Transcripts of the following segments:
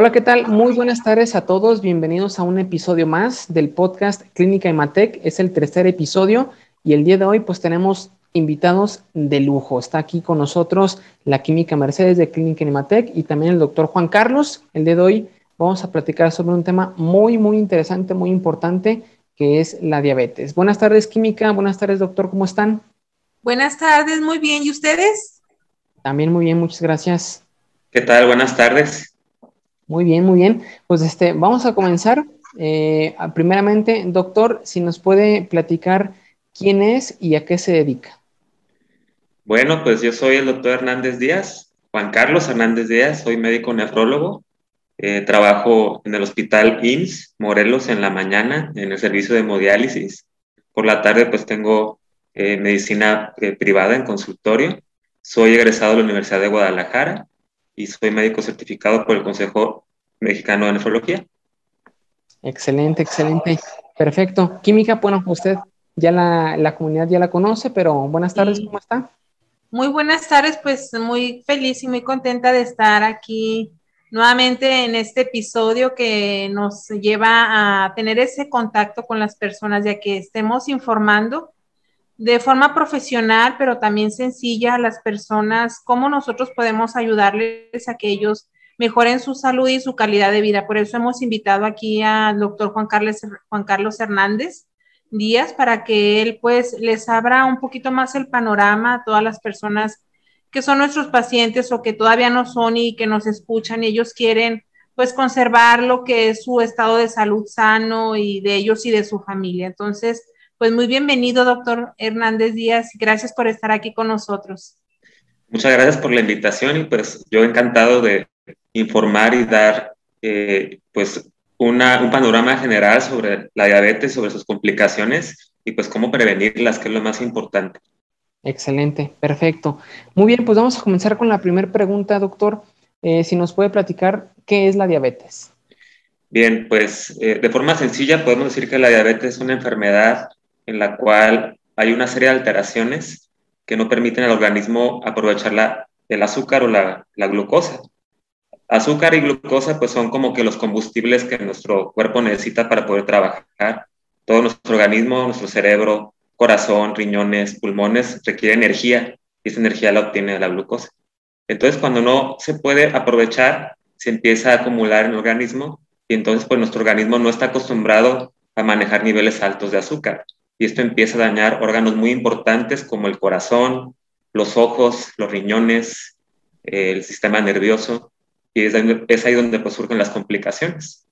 Hola, ¿qué tal? Muy buenas tardes a todos. Bienvenidos a un episodio más del podcast Clínica Imatec. Es el tercer episodio y el día de hoy pues tenemos invitados de lujo. Está aquí con nosotros la química Mercedes de Clínica Imatec y también el doctor Juan Carlos. El día de hoy vamos a platicar sobre un tema muy, muy interesante, muy importante, que es la diabetes. Buenas tardes, química. Buenas tardes, doctor. ¿Cómo están? Buenas tardes, muy bien. ¿Y ustedes? También muy bien, muchas gracias. ¿Qué tal? Buenas tardes. Muy bien, muy bien. Pues este, vamos a comenzar. Eh, primeramente, doctor, si nos puede platicar quién es y a qué se dedica. Bueno, pues yo soy el doctor Hernández Díaz, Juan Carlos Hernández Díaz, soy médico nefrólogo. Eh, trabajo en el hospital IMSS Morelos en la mañana en el servicio de hemodiálisis. Por la tarde, pues tengo eh, medicina privada en consultorio. Soy egresado de la Universidad de Guadalajara y soy médico certificado por el Consejo Mexicano de Nefrología. Excelente, excelente. Perfecto. Química, bueno, usted ya la, comunidad ya la conoce, pero buenas tardes, ¿cómo está? Muy buenas tardes, pues muy feliz y muy contenta de estar aquí nuevamente en este episodio que nos lleva a tener ese contacto con las personas, ya que estemos informando de forma profesional, pero también sencilla a las personas, cómo nosotros podemos ayudarles a que ellos mejoren su salud y su calidad de vida. Por eso hemos invitado aquí al doctor Juan Carlos, Juan Carlos Hernández Díaz para que él pues les abra un poquito más el panorama a todas las personas que son nuestros pacientes o que todavía no son y que nos escuchan y ellos quieren pues conservar lo que es su estado de salud sano y de ellos y de su familia. Entonces, pues muy bienvenido, doctor Hernández Díaz. Gracias por estar aquí con nosotros. Muchas gracias por la invitación y pues yo encantado de informar y dar eh, pues una, un panorama general sobre la diabetes, sobre sus complicaciones y pues cómo prevenirlas, que es lo más importante. Excelente, perfecto. Muy bien, pues vamos a comenzar con la primera pregunta, doctor. Eh, si nos puede platicar qué es la diabetes. Bien, pues eh, de forma sencilla podemos decir que la diabetes es una enfermedad en la cual hay una serie de alteraciones que no permiten al organismo aprovechar la, el azúcar o la, la glucosa. Azúcar y glucosa pues son como que los combustibles que nuestro cuerpo necesita para poder trabajar. Todo nuestro organismo, nuestro cerebro, corazón, riñones, pulmones requiere energía y esa energía la obtiene de la glucosa. Entonces cuando no se puede aprovechar, se empieza a acumular en el organismo y entonces pues nuestro organismo no está acostumbrado a manejar niveles altos de azúcar y esto empieza a dañar órganos muy importantes como el corazón, los ojos, los riñones, el sistema nervioso, y es ahí, es ahí donde pues, surgen las complicaciones.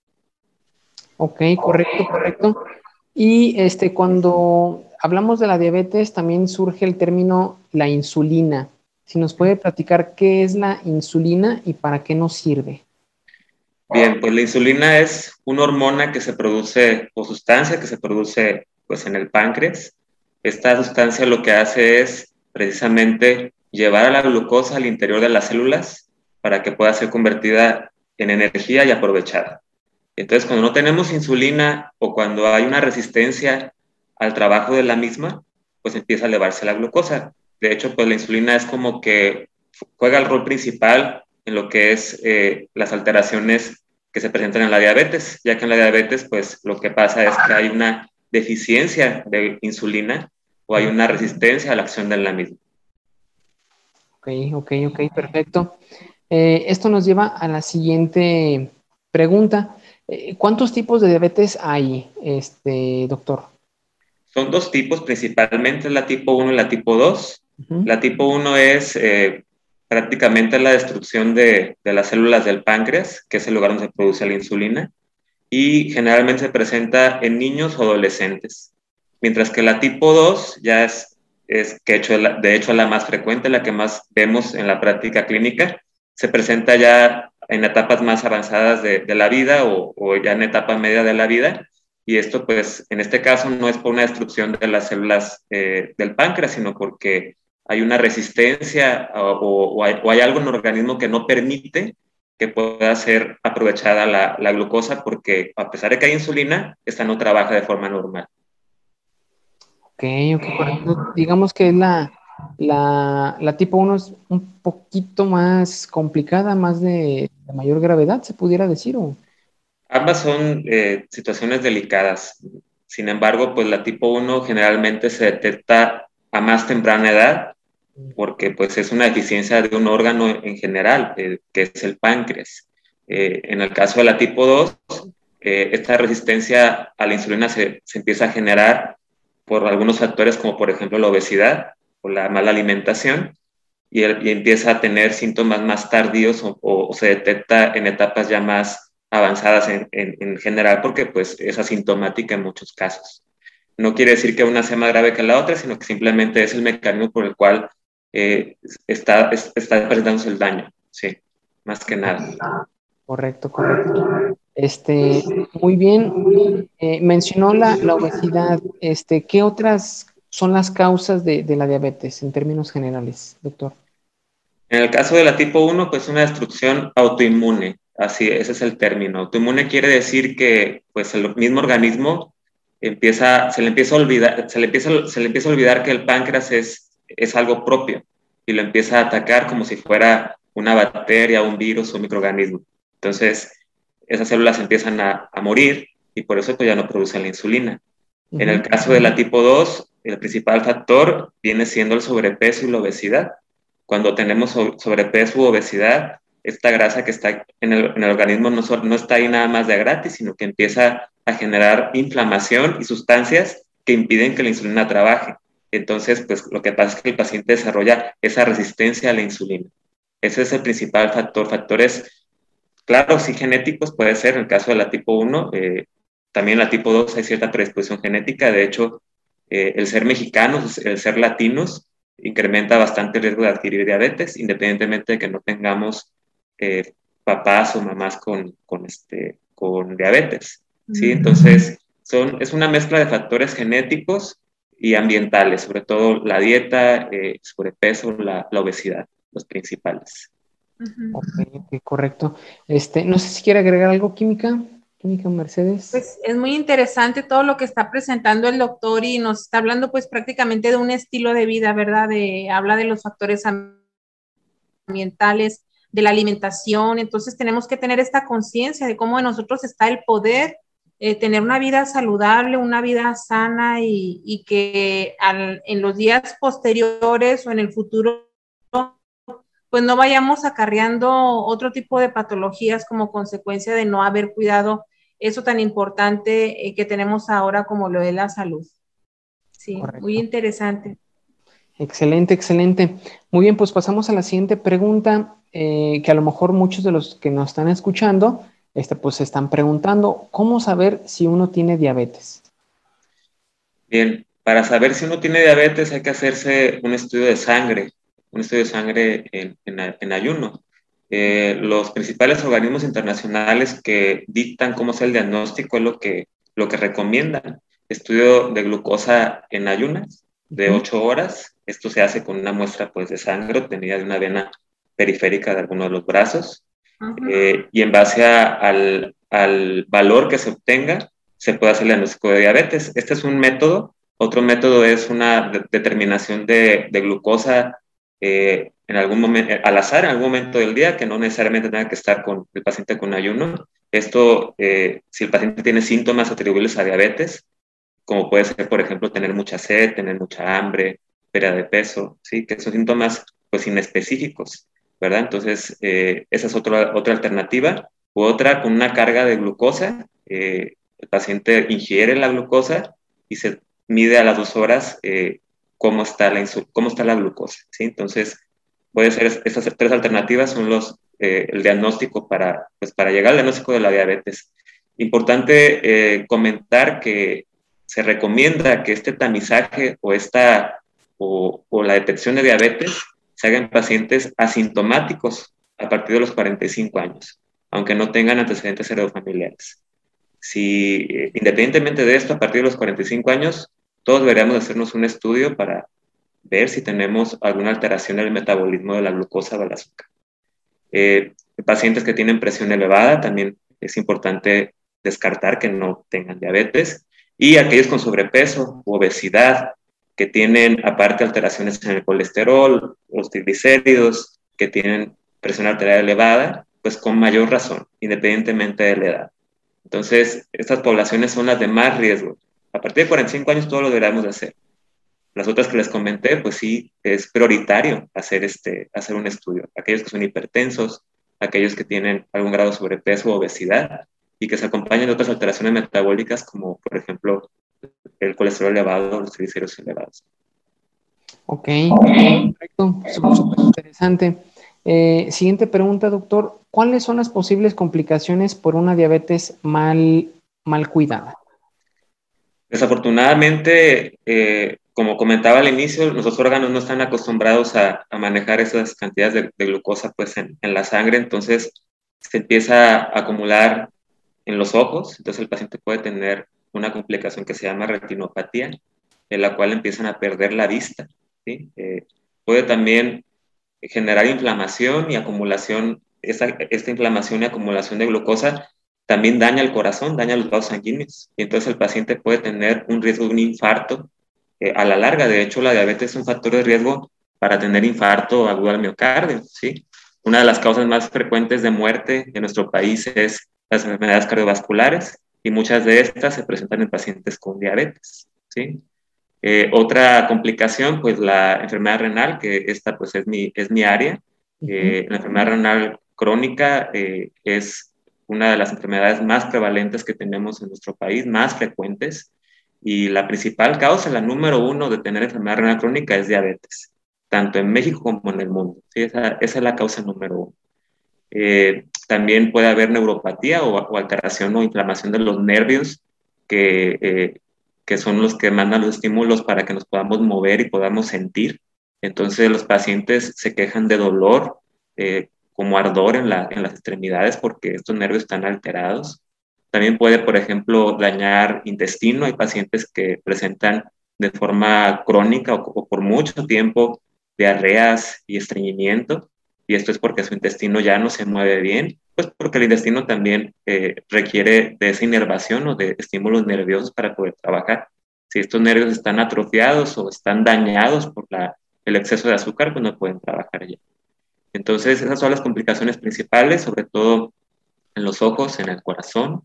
Ok, correcto, correcto. Y este, cuando hablamos de la diabetes, también surge el término la insulina. Si nos puede platicar qué es la insulina y para qué nos sirve. Bien, pues la insulina es una hormona que se produce o sustancia que se produce pues en el páncreas. Esta sustancia lo que hace es precisamente llevar a la glucosa al interior de las células para que pueda ser convertida en energía y aprovechada. Entonces, cuando no tenemos insulina o cuando hay una resistencia al trabajo de la misma, pues empieza a elevarse la glucosa. De hecho, pues la insulina es como que juega el rol principal en lo que es eh, las alteraciones que se presentan en la diabetes, ya que en la diabetes, pues lo que pasa es que hay una deficiencia de insulina o hay una resistencia a la acción de la misma. Ok, ok, ok, perfecto. Eh, esto nos lleva a la siguiente pregunta. Eh, ¿Cuántos tipos de diabetes hay, este, doctor? Son dos tipos, principalmente la tipo 1 y la tipo 2. La tipo 1 es eh, prácticamente la destrucción de, de, las células del páncreas, que es el lugar donde se produce la insulina y generalmente se presenta en niños o adolescentes. Mientras que la tipo 2 ya es, es que de hecho la más frecuente, la que más vemos en la práctica clínica, se presenta ya en etapas más avanzadas de, la vida o, ya en etapa media de la vida. Y esto, pues, en este caso no es por una destrucción de las células eh, del páncreas, sino porque hay una resistencia o, hay, algo en el organismo que no permite que pueda ser aprovechada la, la, glucosa porque a pesar de que hay insulina, esta no trabaja de forma normal. Ok, ok. Digamos que es la, la, tipo 1 es un poquito más complicada, más de, mayor gravedad, se pudiera decir. ¿o? Ambas son eh, situaciones delicadas. Sin embargo, pues la tipo 1 generalmente se detecta a más temprana edad porque pues es una deficiencia de un órgano en general, eh, que es el páncreas. Eh, en el caso de la tipo 2, esta resistencia a la insulina se, se, empieza a generar por algunos factores como por ejemplo la obesidad o la mala alimentación y, empieza a tener síntomas más tardíos o, se detecta en etapas ya más avanzadas en, en, general porque pues es asintomática en muchos casos. No quiere decir que una sea más grave que la otra, sino que simplemente es el mecanismo por el cual eh, está, está presentándose el daño, sí, más que nada. Correcto, correcto. Este, muy bien. Eh, mencionó la, la, obesidad. Este, ¿qué otras son las causas de, de, la diabetes en términos generales, doctor? En el caso de la tipo 1, pues una destrucción autoinmune. Así, ese es el término. Autoinmune quiere decir que pues el mismo organismo empieza, se le empieza a olvidar, se le empieza, se le empieza a olvidar que el páncreas es, es algo propio y lo empieza a atacar como si fuera una bacteria, un virus un microorganismo. Entonces, esas células empiezan a, morir y por eso pues, ya no producen la insulina. En el caso de la tipo 2, el principal factor viene siendo el sobrepeso y la obesidad. Cuando tenemos sobrepeso u obesidad, esta grasa que está en el, organismo no, no, está ahí nada más de gratis, sino que empieza a generar inflamación y sustancias que impiden que la insulina trabaje. Entonces, pues lo que pasa es que el paciente desarrolla esa resistencia a la insulina. Ese es el principal factor. Factores Claro, sí genéticos puede ser, en el caso de la tipo 1, eh, también la tipo 2 hay cierta predisposición genética, de hecho, eh, el ser mexicanos, el ser latinos, incrementa bastante el riesgo de adquirir diabetes, independientemente de que no tengamos eh, papás o mamás con, con, este, con diabetes. ¿sí? Entonces, son, es una mezcla de factores genéticos y ambientales, sobre todo la dieta, sobrepeso, la, la obesidad, los principales correcto. Este, no sé si quiere agregar algo, Química. Química Mercedes. Pues es muy interesante todo lo que está presentando el doctor y nos está hablando pues prácticamente de un estilo de vida, ¿verdad? De, habla de los factores ambientales, de la alimentación, entonces tenemos que tener esta conciencia de cómo en nosotros está el poder eh, tener una vida saludable, una vida sana y, que en los días posteriores o en el futuro pues no vayamos acarreando otro tipo de patologías como consecuencia de no haber cuidado eso tan importante eh, que tenemos ahora como lo de la salud. Sí, muy interesante. Excelente, excelente. Muy bien, pues pasamos a la siguiente pregunta, eh, que a lo mejor muchos de los que nos están escuchando, este, pues se están preguntando, ¿cómo saber si uno tiene diabetes? Bien, para saber si uno tiene diabetes hay que hacerse un estudio de sangre un estudio de sangre en, ayuno. Eh, los principales organismos internacionales que dictan cómo es el diagnóstico es lo que, lo que recomiendan. Estudio de glucosa en ayunas de 8 horas. Esto se hace con una muestra pues, de sangre obtenida de una vena periférica de alguno de los brazos. Eh, y en base al, al, valor que se obtenga, se puede hacer el diagnóstico de diabetes. Este es un método. Otro método es una determinación de, de glucosa eh, en algún momento, al azar, en algún momento del día, que no necesariamente tenga que estar con el paciente con ayuno. Esto, eh, si el paciente tiene síntomas atribuibles a diabetes, como puede ser, por ejemplo, tener mucha sed, tener mucha hambre, pérdida de peso, ¿sí? que son síntomas pues inespecíficos, ¿verdad? Entonces, eh, esa es otra, otra alternativa. U otra, con una carga de glucosa, el paciente ingiere la glucosa y se mide a las dos horas cómo está la, cómo está la glucosa. ¿sí? Entonces, puede ser esas tres alternativas son los, eh, el diagnóstico para, pues, para llegar al diagnóstico de la diabetes. Importante eh, comentar que se recomienda que este tamizaje o, esta, o, o, la detección de diabetes se haga en pacientes asintomáticos a partir de los 45 años, aunque no tengan antecedentes heredofamiliares. Si, eh, independientemente de esto, a partir de los 45 años, todos deberíamos hacernos un estudio para ver si tenemos alguna alteración en el metabolismo de la glucosa o del azúcar. Eh, pacientes que tienen presión elevada, también es importante descartar que no tengan diabetes. Y aquellos con sobrepeso obesidad que tienen aparte alteraciones en el colesterol, los triglicéridos, que tienen presión arterial elevada, pues con mayor razón, independientemente de la edad. Entonces, estas poblaciones son las de más riesgo. A partir de 45 años todo lo deberíamos de hacer. Las otras que les comenté, pues sí, es prioritario hacer, este, hacer un estudio. Aquellos que son hipertensos, aquellos que tienen algún grado de sobrepeso o obesidad y que se acompañan de otras alteraciones metabólicas como, por ejemplo, el colesterol elevado o los triglicéridos elevados. Ok, perfecto, súper interesante. Eh, siguiente pregunta, doctor. ¿Cuáles son las posibles complicaciones por una diabetes mal, mal cuidada? Desafortunadamente, eh, como comentaba al inicio, nuestros órganos no están acostumbrados a, manejar esas cantidades de, glucosa pues, en, la sangre, entonces se empieza a acumular en los ojos, entonces el paciente puede tener una complicación que se llama retinopatía, en la cual empiezan a perder la vista. Eh, puede también generar inflamación y acumulación, esta, esta inflamación y acumulación de glucosa también daña el corazón, daña los vasos sanguíneos, y entonces el paciente puede tener un riesgo de un infarto eh, a la larga. De hecho, la diabetes es un factor de riesgo para tener infarto agudo al miocardio, ¿sí? Una de las causas más frecuentes de muerte en nuestro país es las enfermedades cardiovasculares y muchas de estas se presentan en pacientes con diabetes, ¿sí? Eh, otra complicación, pues la enfermedad renal, que esta pues es mi, es mi área. Eh, la enfermedad renal crónica es una de las enfermedades más prevalentes que tenemos en nuestro país, más frecuentes, y la principal causa, la número uno de tener enfermedad renal crónica es diabetes, tanto en México como en el mundo. ¿sí? Esa, esa, es la causa número uno. Eh, también puede haber neuropatía o, alteración o inflamación de los nervios, que, eh, que son los que mandan los estímulos para que nos podamos mover y podamos sentir. Entonces los pacientes se quejan de dolor, eh, como ardor en, la, en las extremidades porque estos nervios están alterados. También puede, por ejemplo, dañar intestino. Hay pacientes que presentan de forma crónica o, por mucho tiempo diarreas y estreñimiento. Y esto es porque su intestino ya no se mueve bien, pues porque el intestino también eh, requiere de esa inervación o de estímulos nerviosos para poder trabajar. Si estos nervios están atrofiados o están dañados por la, el exceso de azúcar, pues no pueden trabajar ya. Entonces, esas son las complicaciones principales, sobre todo en los ojos, en el corazón,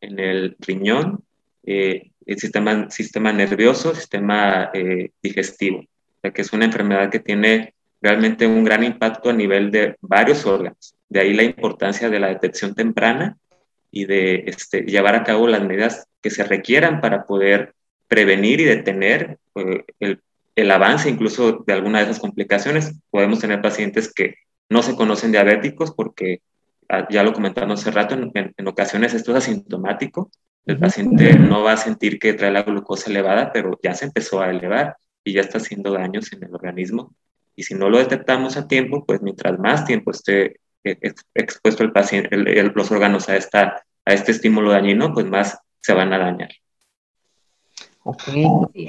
en el riñón, eh, el sistema, sistema nervioso, sistema eh, digestivo, ya que es una enfermedad que tiene realmente un gran impacto a nivel de varios órganos. De ahí la importancia de la detección temprana y de este, llevar a cabo las medidas que se requieran para poder prevenir y detener eh, el, el, avance incluso de alguna de esas complicaciones. Podemos tener pacientes que no se conocen diabéticos porque, ah, ya lo comentamos hace rato, en, ocasiones esto es asintomático. El paciente no va a sentir que trae la glucosa elevada, pero ya se empezó a elevar y ya está haciendo daños en el organismo. Y si no lo detectamos a tiempo, pues mientras más tiempo esté expuesto el paciente, los órganos a, esta, a este estímulo dañino, pues más se van a dañar. Ok,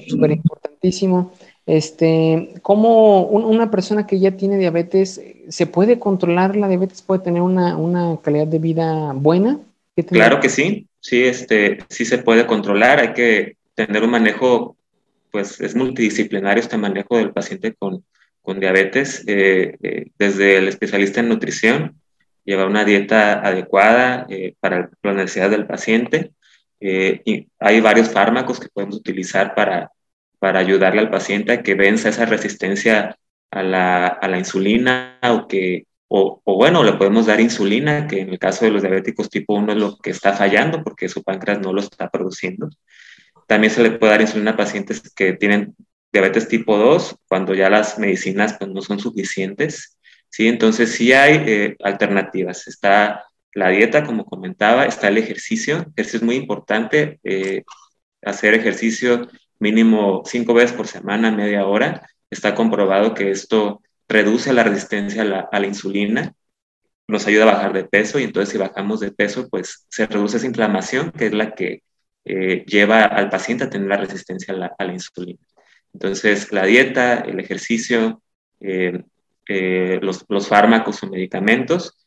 súper importantísimo. Este, ¿cómo una persona que ya tiene diabetes, se puede controlar la diabetes? ¿Puede tener una, una calidad de vida buena? Claro que sí, sí, este, sí se puede controlar, hay que tener un manejo, pues es multidisciplinario este manejo del paciente con, con diabetes, eh, eh, desde el especialista en nutrición, lleva una dieta adecuada eh, para la necesidad del paciente, y hay varios fármacos que podemos utilizar para, para ayudarle al paciente a que venza esa resistencia a la, a la insulina o que, o, o, bueno, le podemos dar insulina, que en el caso de los diabéticos tipo 1 es lo que está fallando porque su páncreas no lo está produciendo. También se le puede dar insulina a pacientes que tienen diabetes tipo 2 cuando ya las medicinas pues, no son suficientes. ¿sí? Entonces sí hay eh, alternativas. Está la dieta, como comentaba, está el ejercicio. Ejercicio es muy importante. Eh, hacer ejercicio mínimo cinco veces por semana, media hora. Está comprobado que esto reduce la resistencia a la, insulina, nos ayuda a bajar de peso y entonces si bajamos de peso, pues se reduce esa inflamación que es la que eh, lleva al paciente a tener la resistencia a la, insulina. Entonces, la dieta, el ejercicio, eh, eh, los, fármacos o medicamentos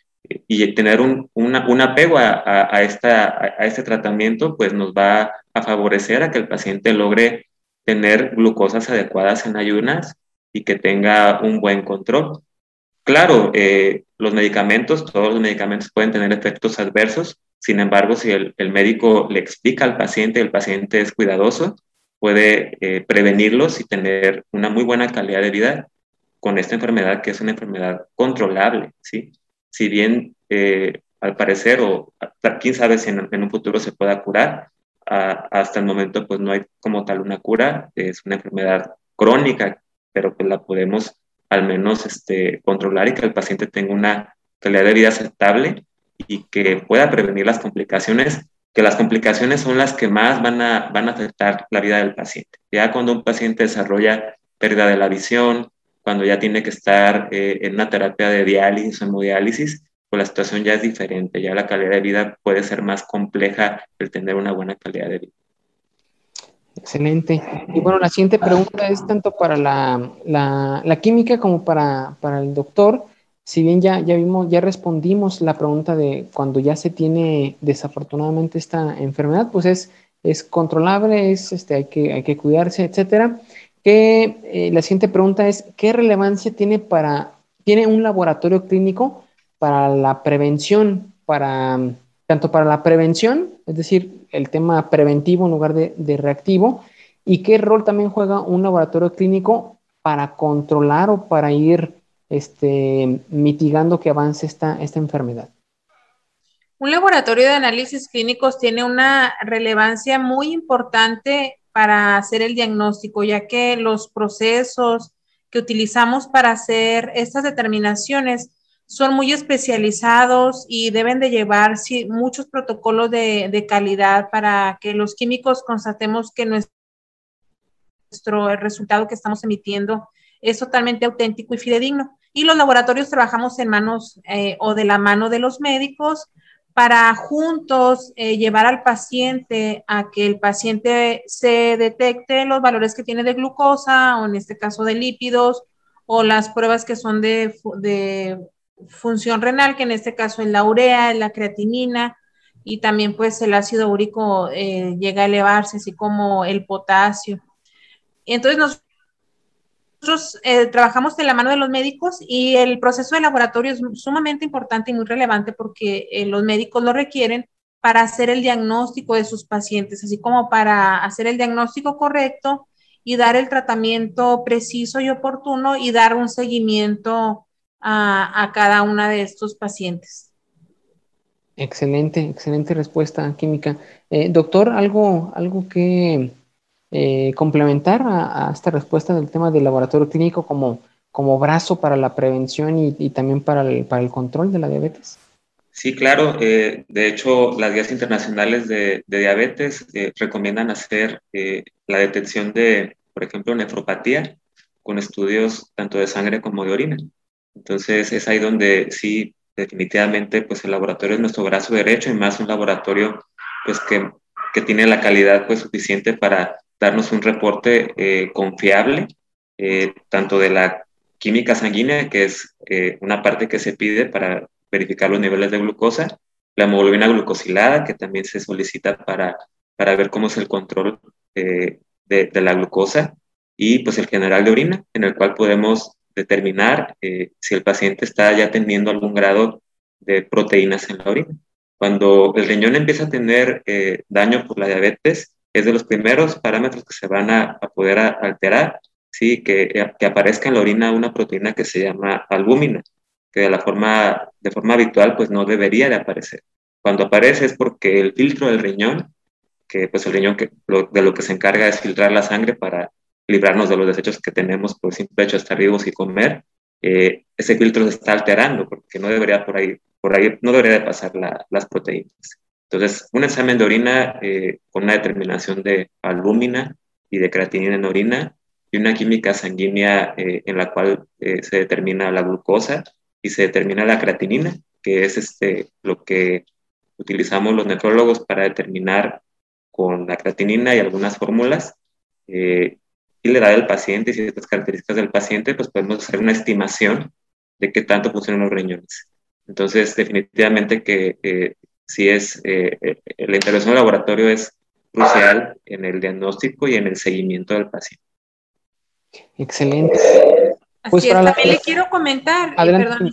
y tener un, apego a, esta, a, este tratamiento, pues nos va a favorecer a que el paciente logre tener glucosas adecuadas en ayunas y que tenga un buen control. Claro, eh, los medicamentos, todos los medicamentos pueden tener efectos adversos, sin embargo, si el, médico le explica al paciente, el paciente es cuidadoso, puede eh, prevenirlos y tener una muy buena calidad de vida con esta enfermedad que es una enfermedad controlable, ¿sí? Si bien eh, al parecer, o quién sabe si en, un futuro se pueda curar, hasta el momento pues no hay como tal una cura, es una enfermedad crónica, pero pues la podemos al menos este, controlar y que el paciente tenga una calidad de vida aceptable y que pueda prevenir las complicaciones, que las complicaciones son las que más van a, van a afectar la vida del paciente. Ya cuando un paciente desarrolla pérdida de la visión, cuando ya tiene que estar eh, en una terapia de diálisis o hemodiálisis, pues la situación ya es diferente, ya la calidad de vida puede ser más compleja el tener una buena calidad de vida. Excelente. Y bueno, la siguiente pregunta es tanto para la, la, química como para, para, el doctor. Si bien ya, ya vimos, ya respondimos la pregunta de cuando ya se tiene desafortunadamente esta enfermedad, pues es, es controlable, es, este, hay, que, hay que cuidarse, etcétera. Que, eh, la siguiente pregunta es, ¿qué relevancia tiene para, tiene un laboratorio clínico para la prevención, para, tanto para la prevención, es decir, el tema preventivo en lugar de, reactivo, y qué rol también juega un laboratorio clínico para controlar o para ir este, mitigando que avance esta, esta enfermedad. Un laboratorio de análisis clínicos tiene una relevancia muy importante para hacer el diagnóstico, ya que los procesos que utilizamos para hacer estas determinaciones son muy especializados y deben de llevar muchos protocolos de, calidad para que los químicos constatemos que nuestro resultado que estamos emitiendo es totalmente auténtico y fidedigno. Y los laboratorios trabajamos en manos eh, o de la mano de los médicos para juntos eh, llevar al paciente a que el paciente se detecte los valores que tiene de glucosa o en este caso de lípidos o las pruebas que son de función renal, que en este caso es la urea, la creatinina y también pues el ácido úrico eh, llega a elevarse, así como el potasio. Entonces nosotros eh, trabajamos de la mano de los médicos y el proceso de laboratorio es sumamente importante y muy relevante porque eh, los médicos lo requieren para hacer el diagnóstico de sus pacientes, así como para hacer el diagnóstico correcto y dar el tratamiento preciso y oportuno y dar un seguimiento a, cada una de estos pacientes. Excelente, excelente respuesta, Química. Eh, doctor, ¿algo, algo que eh, complementar a, esta respuesta del tema del laboratorio clínico como, como brazo para la prevención y, también para el, para el, control de la diabetes? Sí, claro. Eh, de hecho, las guías internacionales de, diabetes recomiendan hacer la detección de, por ejemplo, nefropatía con estudios tanto de sangre como de orina. Entonces es ahí donde sí, definitivamente, pues el laboratorio es nuestro brazo derecho y más un laboratorio pues que, que tiene la calidad pues suficiente para darnos un reporte eh, confiable, eh, tanto de la química sanguínea, que es eh, una parte que se pide para verificar los niveles de glucosa, la hemoglobina glucosilada, que también se solicita para, para ver cómo es el control de, de, la glucosa, y pues el general de orina, en el cual podemos determinar si el paciente está ya teniendo algún grado de proteínas en la orina. Cuando el riñón empieza a tener daño por la diabetes, es de los primeros parámetros que se van a, poder alterar, ¿sí? que, que, aparezca en la orina una proteína que se llama albúmina, que de, la forma, de forma habitual pues no debería de aparecer. Cuando aparece es porque el filtro del riñón, que pues el riñón que, de lo que se encarga es filtrar la sangre para librarnos de los desechos que tenemos por simple hecho de estar vivos y comer, eh, ese filtro se está alterando porque no debería por ahí, por ahí no debería de pasar las proteínas. Entonces, un examen de orina eh, con una determinación de albúmina y de creatinina en orina y una química sanguínea eh, en la cual se determina la glucosa y se determina la creatinina, que es este, lo que utilizamos los nefrólogos para determinar con la creatinina y algunas fórmulas y la edad del paciente y ciertas características del paciente, pues podemos hacer una estimación de qué tanto funcionan los riñones. Entonces, definitivamente que si es, eh, eh, la intervención del laboratorio es crucial en el diagnóstico y en el seguimiento del paciente. Excelente. Pues también le quiero comentar, perdón,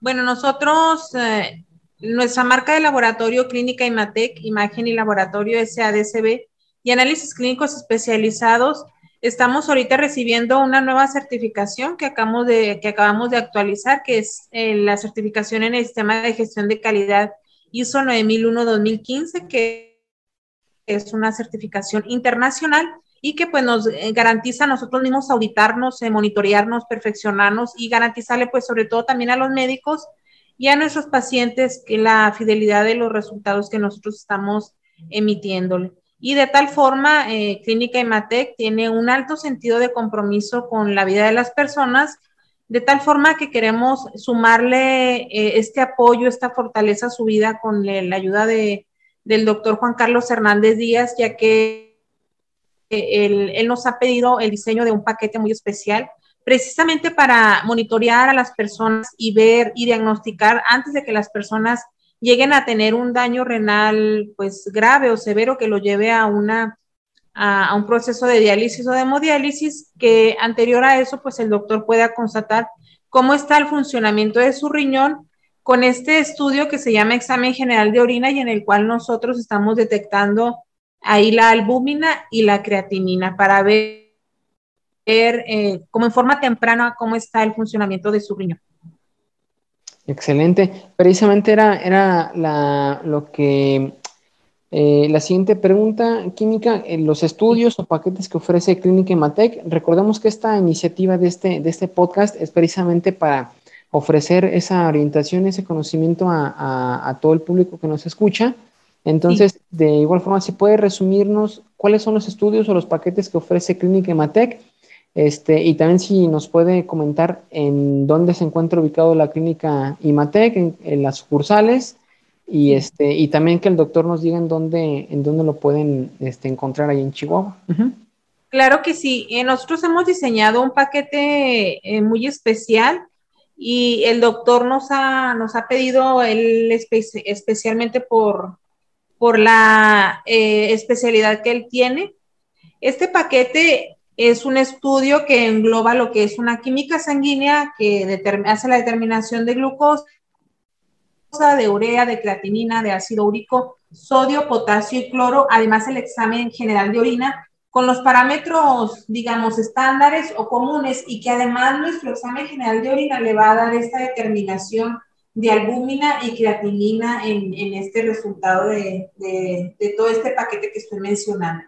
bueno, nosotros, eh, nuestra marca de laboratorio Clínica Imatec, Imagen y Laboratorio SADCB y análisis clínicos especializados, estamos ahorita recibiendo una nueva certificación que acabamos de, que acabamos de actualizar, que es eh, la certificación en el sistema de gestión de calidad ISO 9001-2015, que es una certificación internacional y que pues nos eh, garantiza a nosotros mismos auditarnos, eh, monitorearnos, perfeccionarnos y garantizarle pues sobre todo también a los médicos y a nuestros pacientes que la fidelidad de los resultados que nosotros estamos emitiéndole. Y de tal forma, eh, Clínica Imatec tiene un alto sentido de compromiso con la vida de las personas, de tal forma que queremos sumarle este apoyo, esta fortaleza a su vida con la ayuda de, del doctor Juan Carlos Hernández Díaz, ya que él, nos ha pedido el diseño de un paquete muy especial precisamente para monitorear a las personas y ver y diagnosticar antes de que las personas lleguen a tener un daño renal pues grave o severo que lo lleve a una a, un proceso de diálisis o de hemodiálisis que anterior a eso pues el doctor pueda constatar cómo está el funcionamiento de su riñón con este estudio que se llama examen general de orina y en el cual nosotros estamos detectando ahí la albúmina y la creatinina para ver eh, como en forma temprana cómo está el funcionamiento de su riñón. Excelente. Precisamente era, era lo que eh, la siguiente pregunta, Química, en los estudios o paquetes que ofrece Clínica Imatec, recordemos que esta iniciativa de este, de este podcast es precisamente para ofrecer esa orientación, ese conocimiento a todo el público que nos escucha. Entonces, de igual forma, si puede resumirnos cuáles son los estudios o los paquetes que ofrece Clínica Ematec, este, y también si nos puede comentar en dónde se encuentra ubicado la clínica Imatec, en, las sucursales, y este, y también que el doctor nos diga en dónde, en dónde lo pueden este, encontrar ahí en Chihuahua. Claro que sí. Eh, nosotros hemos diseñado un paquete eh, muy especial y el doctor nos ha, nos ha pedido él especialmente por, por la eh, especialidad que él tiene. Este paquete es un estudio que engloba lo que es una química sanguínea que hace la determinación de glucosa, de urea, de creatinina, de ácido úrico, sodio, potasio y cloro, además el examen general de orina con los parámetros, digamos, estándares o comunes y que además nuestro examen general de orina le va a dar esta determinación de albúmina y creatinina en, en este resultado de, de, todo este paquete que estoy mencionando.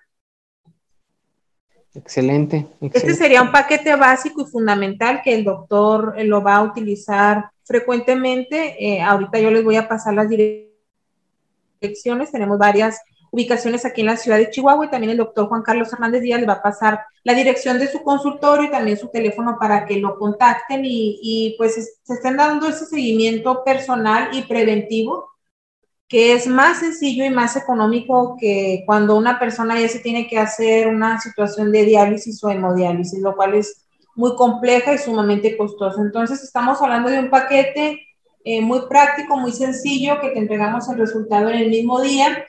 Excelente, Este sería un paquete básico y fundamental que el doctor eh, lo va a utilizar frecuentemente. Eh, ahorita yo les voy a pasar las direcciones. Tenemos varias ubicaciones aquí en la ciudad de Chihuahua y también el doctor Juan Carlos Hernández Díaz le va a pasar la dirección de su consultorio y también su teléfono para que lo contacten y, pues se estén dando ese seguimiento personal y preventivo que es más sencillo y más económico que cuando una persona ya se tiene que hacer una situación de diálisis o hemodiálisis, lo cual es muy compleja y sumamente costoso. Entonces, estamos hablando de un paquete eh, muy práctico, muy sencillo, que te entregamos el resultado en el mismo día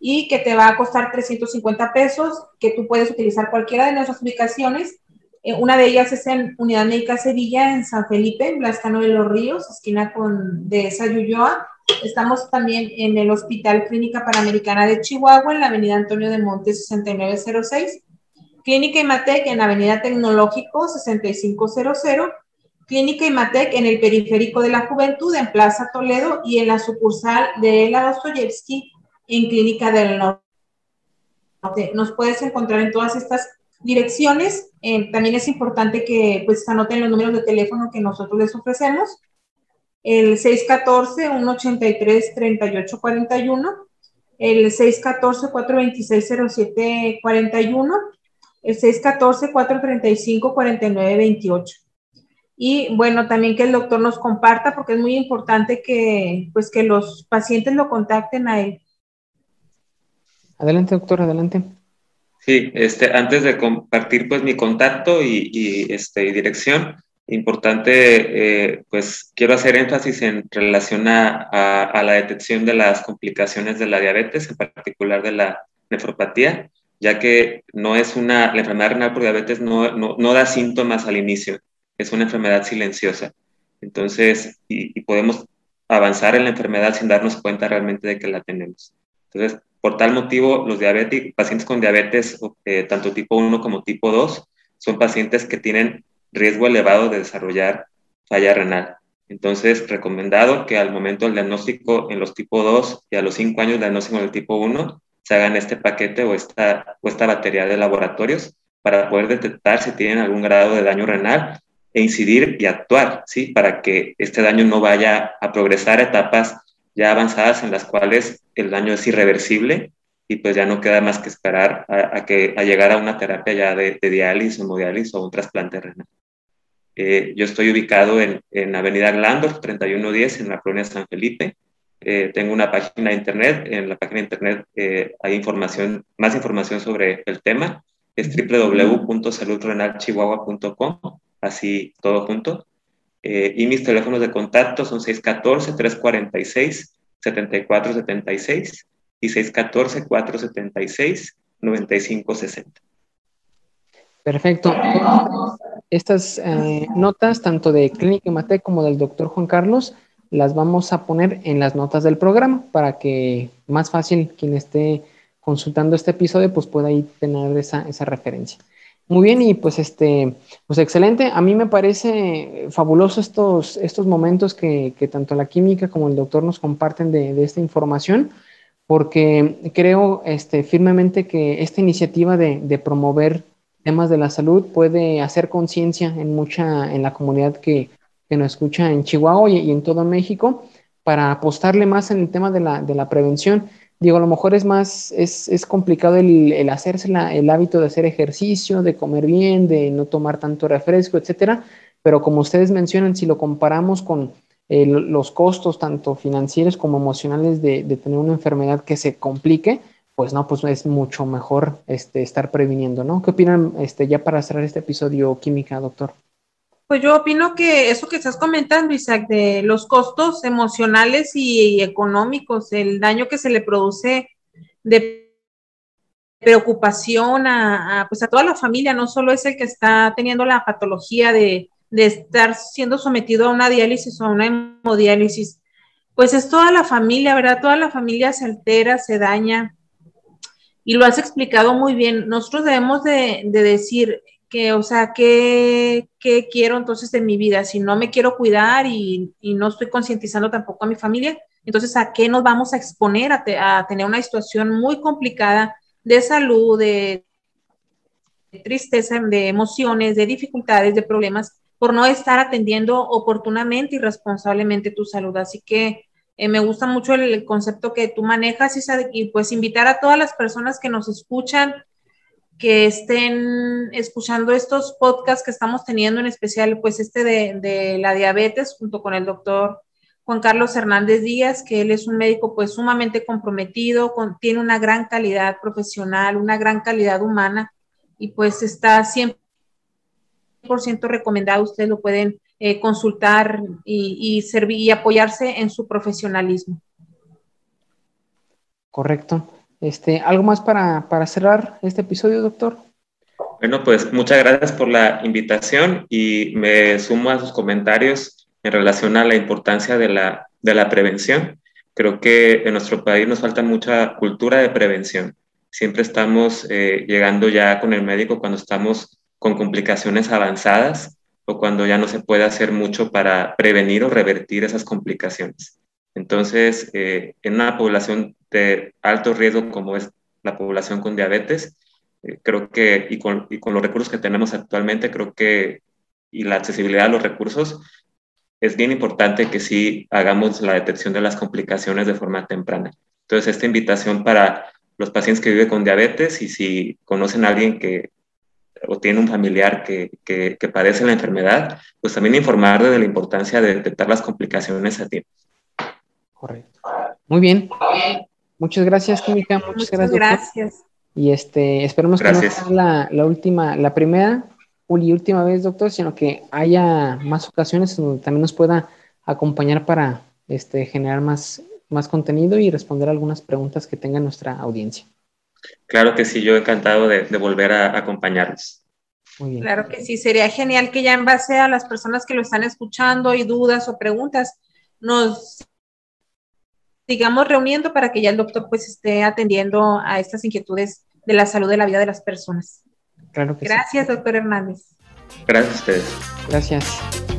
y que te va a costar 350 pesos, que tú puedes utilizar cualquiera de nuestras ubicaciones. Eh, una de ellas es en Unidad Médica Sevilla, en San Felipe, en Blascano de los Ríos, esquina con, de Sayuyoa. Estamos también en el Hospital Clínica Panamericana de Chihuahua, en la Avenida Antonio de Montes 6906. Clínica Imatec en Avenida Tecnológico 6500. Clínica Imatec en el Periférico de la Juventud, en Plaza Toledo, y en la sucursal de la Dostoyevsky en Clínica del Norte. Nos puedes encontrar en todas estas direcciones. Eh, también es importante que pues anoten los números de teléfono que nosotros les ofrecemos. El 614-183-3841, el 614-426-0741, el 614-435-4928. Y bueno, también que el doctor nos comparta, porque es muy importante que, pues, que los pacientes lo contacten a él. Adelante, doctor, adelante. Sí, este, antes de compartir pues mi contacto y, este, dirección, importante, eh, pues quiero hacer énfasis en relación a, a, la detección de las complicaciones de la diabetes, en particular de la nefropatía, ya que no es una, la enfermedad renal por diabetes no, no, no da síntomas al inicio, es una enfermedad silenciosa. Entonces, y, podemos avanzar en la enfermedad sin darnos cuenta realmente de que la tenemos. Entonces, por tal motivo, los diabéticos, pacientes con diabetes, eh, tanto tipo 1 como tipo 2, son pacientes que tienen riesgo elevado de desarrollar falla renal. Entonces, recomendado que al momento del diagnóstico en los tipo 2 y a los 5 años del diagnóstico en el tipo 1, se hagan este paquete o esta, o esta batería de laboratorios para poder detectar si tienen algún grado de daño renal e incidir y actuar, ¿sí? Para que este daño no vaya a progresar a etapas ya avanzadas en las cuales el daño es irreversible y pues ya no queda más que esperar a, que, a llegar a una terapia ya de, diálisis, hemodiálisis o un trasplante renal. Eh, yo estoy ubicado en, en Avenida Glandorf, 3110, en la colonia San Felipe. Eh, tengo una página de internet. En la página de internet eh, hay información, más información sobre el tema. Es www.saludrenalchihuahua.com, así todo junto. y mis teléfonos de contacto son 614-346-7476 y 614-476-9560. Perfecto. Estas eh, notas, tanto de Clínica Mate como del doctor Juan Carlos, las vamos a poner en las notas del programa para que más fácil quien esté consultando este episodio pues pueda ahí tener esa, esa referencia. Muy bien, y pues este, pues excelente. A mí me parece fabuloso estos, estos momentos que, que tanto la química como el doctor nos comparten de, de esta información porque creo este, firmemente que esta iniciativa de, promover temas de la salud puede hacer conciencia en mucha, en la comunidad que, nos escucha en Chihuahua y, en todo México, para apostarle más en el tema de la, prevención. Digo, a lo mejor es más, es, complicado el, el hacerse el hábito de hacer ejercicio, de comer bien, de no tomar tanto refresco, etcétera, pero como ustedes mencionan, si lo comparamos con eh, los costos tanto financieros como emocionales de, tener una enfermedad que se complique, pues no, pues es mucho mejor este, estar previniendo, ¿no? ¿Qué opinan este, ya para cerrar este episodio química, doctor? Pues yo opino que eso que estás comentando, Isaac, de los costos emocionales y, económicos, el daño que se le produce de preocupación a, pues a toda la familia, no solo es el que está teniendo la patología de, de estar siendo sometido a una diálisis o a una hemodiálisis, pues es toda la familia, ¿verdad? Toda la familia se altera, se daña. Y lo has explicado muy bien. Nosotros debemos de, decir que, o sea, ¿qué, ¿qué, quiero entonces de mi vida? Si no me quiero cuidar y, no estoy concientizando tampoco a mi familia, entonces, ¿a qué nos vamos a exponer a, tener una situación muy complicada de salud, de tristeza, de emociones, de dificultades, de problemas por no estar atendiendo oportunamente y responsablemente tu salud. Así que eh, me gusta mucho el, concepto que tú manejas y, pues invitar a todas las personas que nos escuchan, que estén escuchando estos podcasts que estamos teniendo, en especial pues este de, la diabetes, junto con el doctor Juan Carlos Hernández Díaz, que él es un médico pues sumamente comprometido, tiene una gran calidad profesional, una gran calidad humana y pues está siempre ciento recomendado, ustedes lo pueden eh, consultar y, servir y apoyarse en su profesionalismo. Correcto. Este, ¿Algo más para, para cerrar este episodio, doctor? Bueno, pues muchas gracias por la invitación y me sumo a sus comentarios en relación a la importancia de la, de la prevención. Creo que en nuestro país nos falta mucha cultura de prevención. Siempre estamos eh, llegando ya con el médico cuando estamos con complicaciones avanzadas o cuando ya no se puede hacer mucho para prevenir o revertir esas complicaciones. Entonces, eh, en una población de alto riesgo como es la población con diabetes, eh, creo que, y con, y con los recursos que tenemos actualmente, creo que, y la accesibilidad a los recursos, es bien importante que sí hagamos la detección de las complicaciones de forma temprana. Entonces, esta invitación para los pacientes que viven con diabetes y si conocen a alguien que o tiene un familiar que, que, padece la enfermedad, pues también informarle de la importancia de detectar las complicaciones a tiempo. Correcto. Muy bien. Muchas gracias, Química. Muchas, gracias. Y este, esperemos que no sea la, la, última, la primera última vez, doctor, sino que haya más ocasiones donde también nos pueda acompañar para este, generar más, más contenido y responder algunas preguntas que tenga nuestra audiencia. Claro que sí, yo encantado de, volver a, acompañarlos. Muy bien. Claro que sí, sería genial que ya en base a las personas que lo están escuchando y dudas o preguntas, nos sigamos reuniendo para que ya el doctor pues esté atendiendo a estas inquietudes de la salud de la vida de las personas. Claro que Gracias, doctor Hernández. Gracias a ustedes. Gracias.